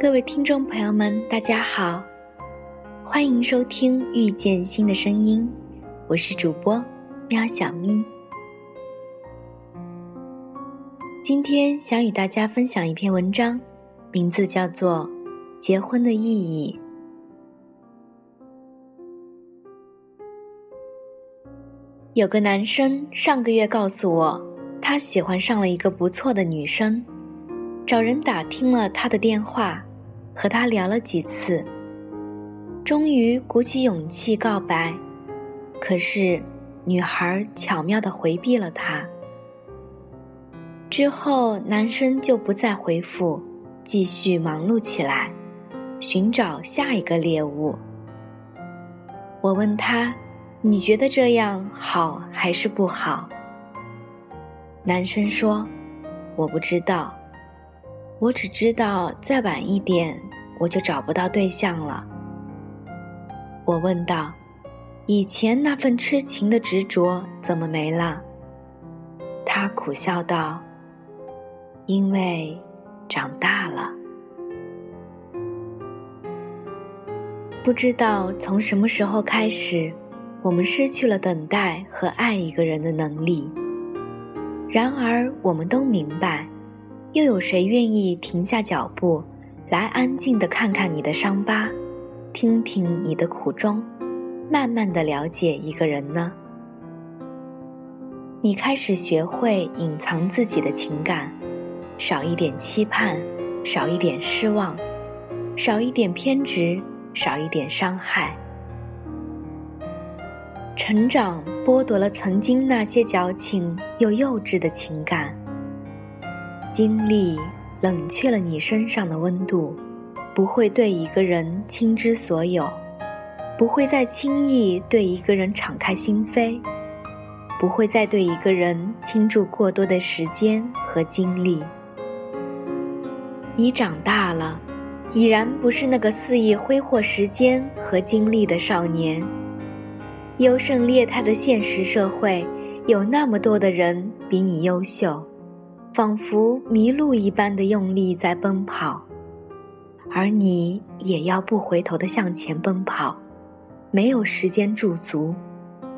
各位听众朋友们，大家好，欢迎收听《遇见新的声音》，我是主播喵小咪。今天想与大家分享一篇文章，名字叫做《结婚的意义》。有个男生上个月告诉我，他喜欢上了一个不错的女生，找人打听了他的电话。和他聊了几次，终于鼓起勇气告白，可是女孩巧妙的回避了他。之后，男生就不再回复，继续忙碌起来，寻找下一个猎物。我问他：“你觉得这样好还是不好？”男生说：“我不知道。”我只知道再晚一点，我就找不到对象了。我问道：“以前那份痴情的执着怎么没了？”他苦笑道：“因为长大了。不知道从什么时候开始，我们失去了等待和爱一个人的能力。然而，我们都明白。”又有谁愿意停下脚步，来安静的看看你的伤疤，听听你的苦衷，慢慢的了解一个人呢？你开始学会隐藏自己的情感，少一点期盼，少一点失望，少一点偏执，少一点伤害。成长剥夺了曾经那些矫情又幼稚的情感。经历冷却了你身上的温度，不会对一个人倾之所有，不会再轻易对一个人敞开心扉，不会再对一个人倾注过多的时间和精力。你长大了，已然不是那个肆意挥霍时间和精力的少年。优胜劣汰的现实社会，有那么多的人比你优秀。仿佛迷路一般的用力在奔跑，而你也要不回头的向前奔跑，没有时间驻足，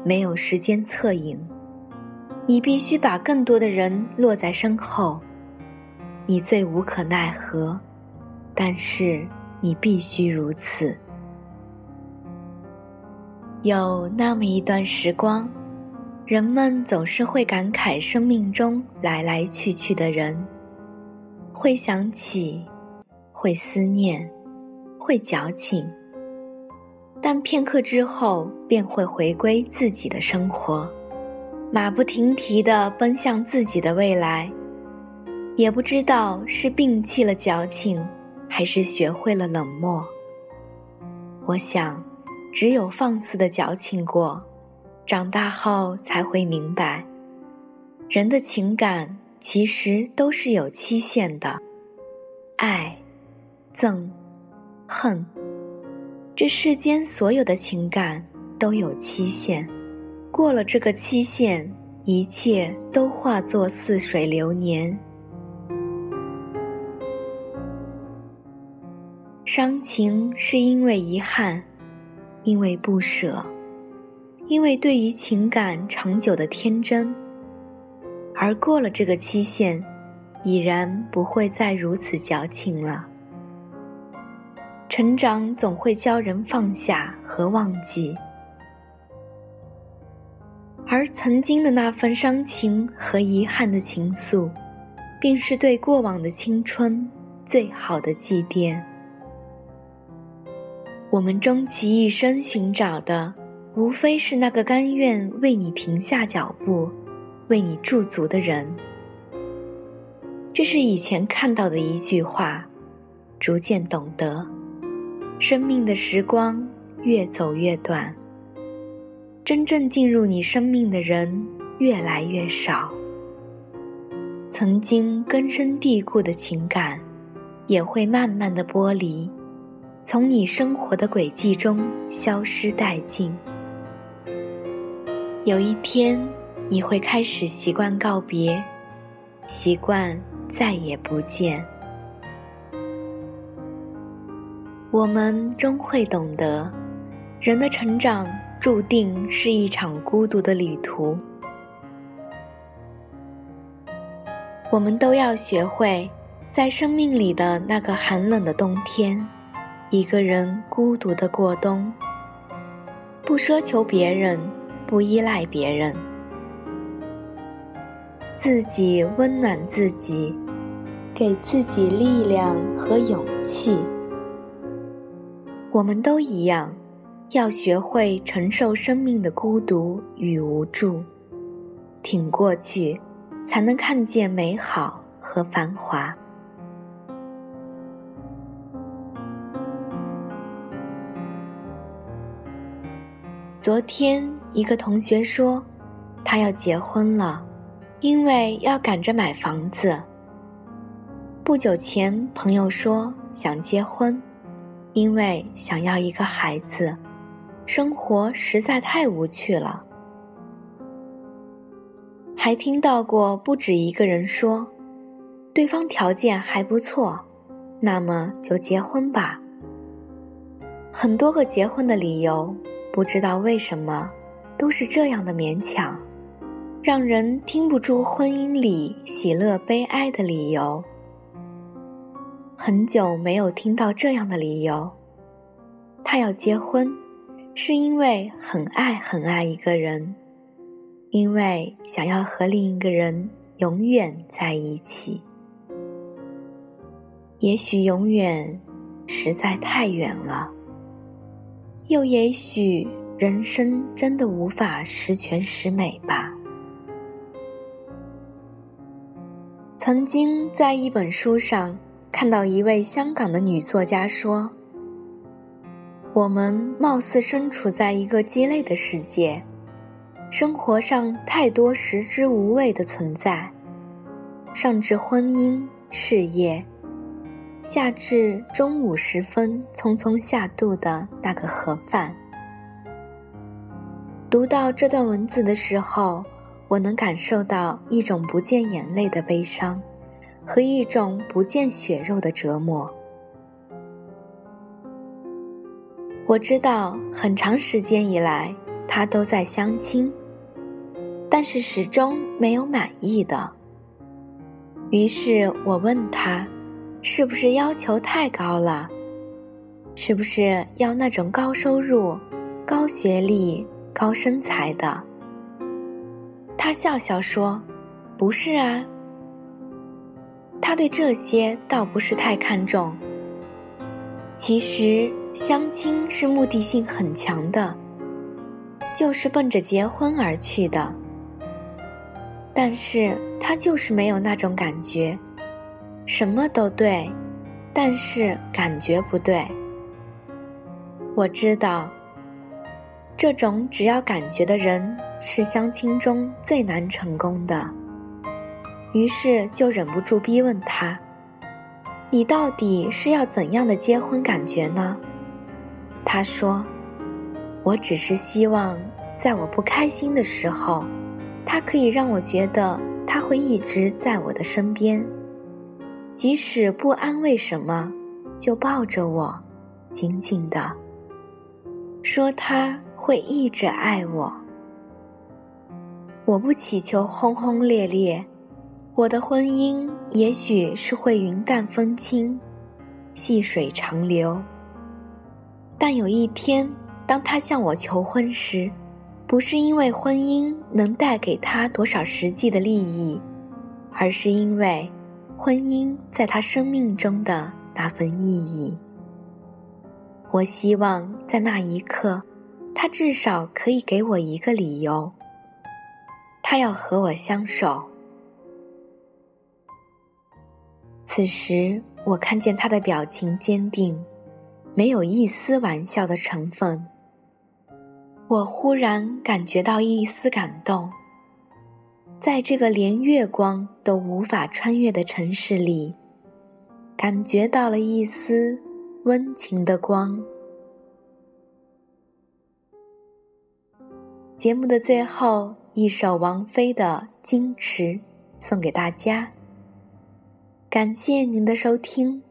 没有时间侧影，你必须把更多的人落在身后。你最无可奈何，但是你必须如此。有那么一段时光。人们总是会感慨生命中来来去去的人，会想起，会思念，会矫情，但片刻之后便会回归自己的生活，马不停蹄地奔向自己的未来，也不知道是摒弃了矫情，还是学会了冷漠。我想，只有放肆的矫情过。长大后才会明白，人的情感其实都是有期限的，爱、憎、恨，这世间所有的情感都有期限，过了这个期限，一切都化作似水流年。伤情是因为遗憾，因为不舍。因为对于情感长久的天真，而过了这个期限，已然不会再如此矫情了。成长总会教人放下和忘记，而曾经的那份伤情和遗憾的情愫，便是对过往的青春最好的祭奠。我们终其一生寻找的。无非是那个甘愿为你停下脚步、为你驻足的人。这是以前看到的一句话，逐渐懂得，生命的时光越走越短，真正进入你生命的人越来越少。曾经根深蒂固的情感，也会慢慢的剥离，从你生活的轨迹中消失殆尽。有一天，你会开始习惯告别，习惯再也不见。我们终会懂得，人的成长注定是一场孤独的旅途。我们都要学会，在生命里的那个寒冷的冬天，一个人孤独的过冬，不奢求别人。不依赖别人，自己温暖自己，给自己力量和勇气。我们都一样，要学会承受生命的孤独与无助，挺过去，才能看见美好和繁华。昨天，一个同学说，他要结婚了，因为要赶着买房子。不久前，朋友说想结婚，因为想要一个孩子，生活实在太无趣了。还听到过不止一个人说，对方条件还不错，那么就结婚吧。很多个结婚的理由。不知道为什么，都是这样的勉强，让人听不出婚姻里喜乐悲哀的理由。很久没有听到这样的理由，他要结婚，是因为很爱很爱一个人，因为想要和另一个人永远在一起。也许永远实在太远了。又也许，人生真的无法十全十美吧。曾经在一本书上看到一位香港的女作家说：“我们貌似身处在一个鸡肋的世界，生活上太多食之无味的存在，上至婚姻、事业。”夏至中午时分，匆匆下肚的那个盒饭。读到这段文字的时候，我能感受到一种不见眼泪的悲伤，和一种不见血肉的折磨。我知道很长时间以来，他都在相亲，但是始终没有满意的。于是我问他。是不是要求太高了？是不是要那种高收入、高学历、高身材的？他笑笑说：“不是啊。”他对这些倒不是太看重。其实相亲是目的性很强的，就是奔着结婚而去的。但是他就是没有那种感觉。什么都对，但是感觉不对。我知道，这种只要感觉的人是相亲中最难成功的。于是就忍不住逼问他：“你到底是要怎样的结婚感觉呢？”他说：“我只是希望，在我不开心的时候，他可以让我觉得他会一直在我的身边。”即使不安慰什么，就抱着我，紧紧的，说他会一直爱我。我不祈求轰轰烈烈，我的婚姻也许是会云淡风轻，细水长流。但有一天，当他向我求婚时，不是因为婚姻能带给他多少实际的利益，而是因为。婚姻在他生命中的那份意义，我希望在那一刻，他至少可以给我一个理由。他要和我相守。此时，我看见他的表情坚定，没有一丝玩笑的成分。我忽然感觉到一丝感动。在这个连月光都无法穿越的城市里，感觉到了一丝温情的光。节目的最后，一首王菲的《矜持》送给大家。感谢您的收听，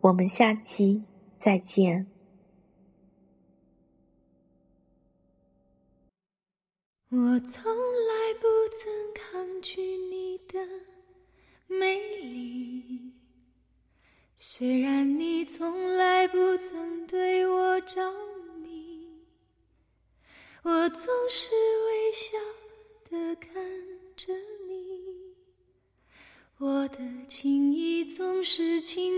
我们下期再见。我从来不曾抗拒你的美丽，虽然你从来不曾对我着迷，我总是微笑的看着你。我的情意总是轻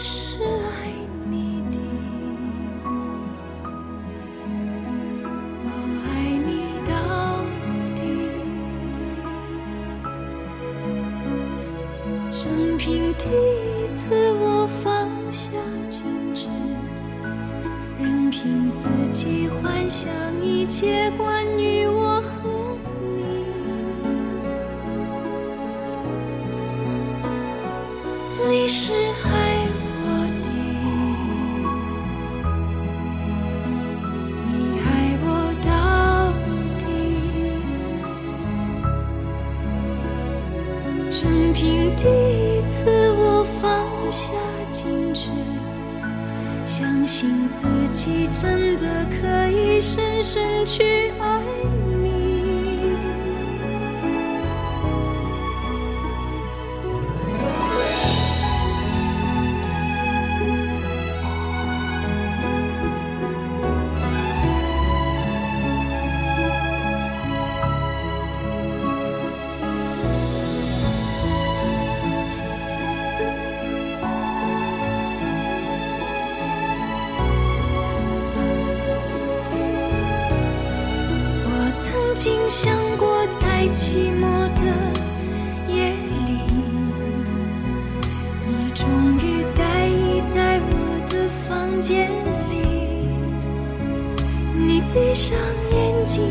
是爱你的，我爱你到底。生平第一次，我放下矜持。任凭自己幻想一切关于我和你，你是经想过，在寂寞的夜里，你终于在意在我的房间里。你闭上眼睛，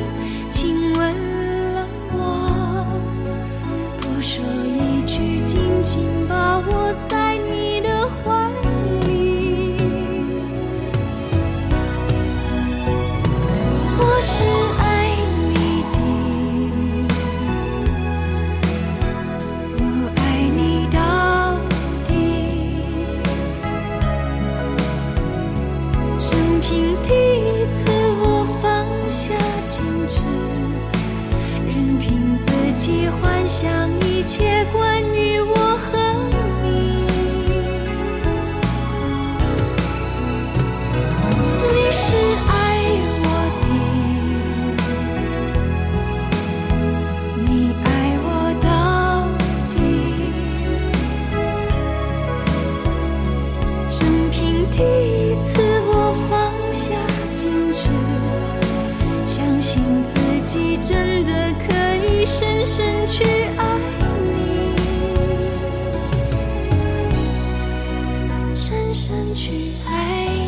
深深去爱。